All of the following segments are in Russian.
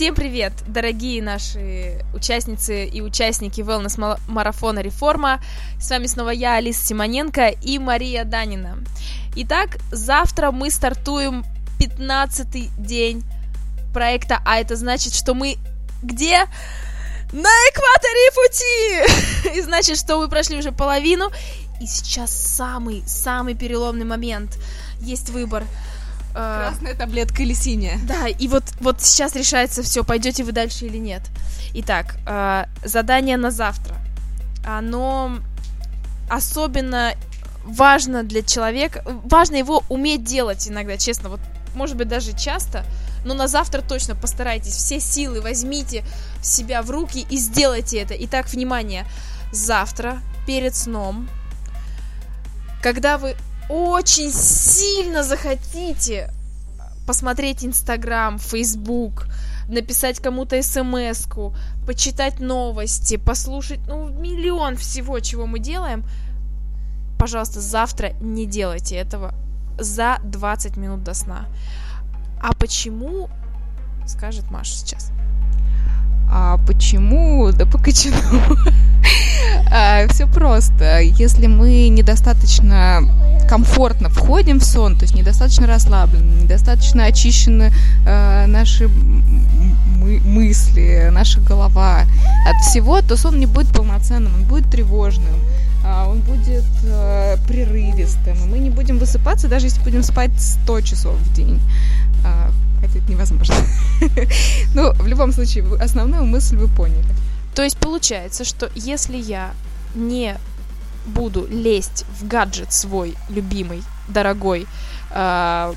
Всем привет, дорогие наши участницы и участники wellness-марафона «Реформа». С вами снова я, Алиса Симоненко и Мария Данина. Итак, завтра мы стартуем 15-й день проекта, а это значит, что мы где? На экваторе пути! И значит, что мы прошли уже половину, и сейчас самый-самый переломный момент. Есть выбор – Красная таблетка или синяя. Да, и вот, вот сейчас решается все, пойдете вы дальше или нет. Итак, э, задание на завтра. Оно особенно важно для человека, важно его уметь делать иногда, честно, вот может быть даже часто, но на завтра точно постарайтесь, все силы возьмите себя в руки и сделайте это. Итак, внимание, завтра перед сном, когда вы очень сильно захотите посмотреть Инстаграм, Фейсбук, написать кому-то смс почитать новости, послушать, ну, миллион всего, чего мы делаем, пожалуйста, завтра не делайте этого за 20 минут до сна. А почему, скажет Маша сейчас. А почему? Да по качану. а, все просто. Если мы недостаточно комфортно входим в сон, то есть недостаточно расслаблены, недостаточно очищены э, наши мы мысли, наша голова от всего, то сон не будет полноценным, он будет тревожным, э, он будет э, прерывистым, и мы не будем высыпаться, даже если будем спать 100 часов в день. Э, хотя это невозможно. Ну, в любом случае, основную мысль вы поняли. То есть получается, что если я не буду лезть в гаджет свой любимый, дорогой, э,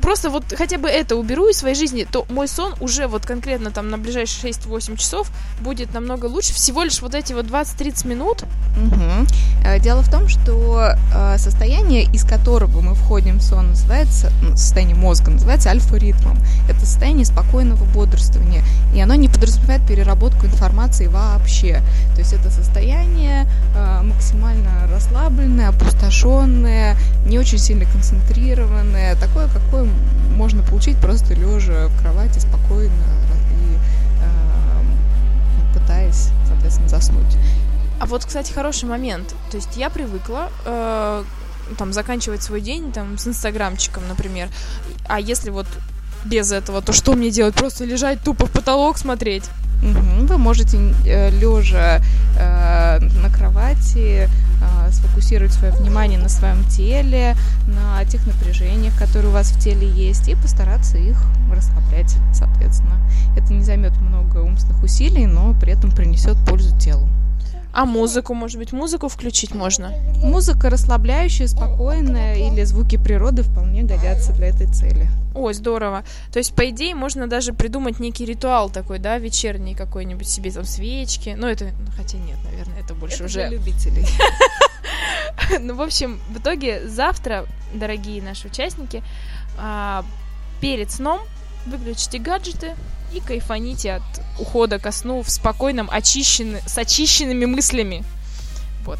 просто вот хотя бы это уберу из своей жизни, то мой сон уже вот конкретно там на ближайшие 6-8 часов будет намного лучше. Всего лишь вот эти вот 20-30 минут. Угу. Дело в том, что э, состояние, из которого мы входим в сон, называется, состояние мозга, называется альфа-ритмом. Это состояние спокойного бодрствования, и оно не подразумевает переработку информации вообще. То есть это состояние э, максимально расслабленное, опустошенное, не очень сильно концентрированное, такое, какое можно получить просто лежа в кровати спокойно и э, пытаясь, соответственно, заснуть. А вот, кстати, хороший момент. То есть я привыкла э, там заканчивать свой день там с инстаграмчиком, например. А если вот без этого, то что мне делать? Просто лежать тупо в потолок смотреть? Вы можете э, лежа э, на кровати э, сфокусировать свое внимание на своем теле, на тех напряжениях, которые у вас в теле есть, и постараться их расслаблять, соответственно. Это не займет много умственных усилий, но при этом принесет пользу телу. А музыку, может быть, музыку включить можно? Музыка расслабляющая, спокойная или звуки природы вполне годятся для этой цели. Ой, здорово. То есть, по идее, можно даже придумать некий ритуал такой, да, вечерний какой-нибудь себе, там, свечки. Ну, это, ну, хотя нет, наверное, это больше это уже... для любителей. Ну, в общем, в итоге завтра, дорогие наши участники, а, перед сном выключите гаджеты, и кайфаните от ухода ко сну в спокойном, очищен... с очищенными мыслями. Вот.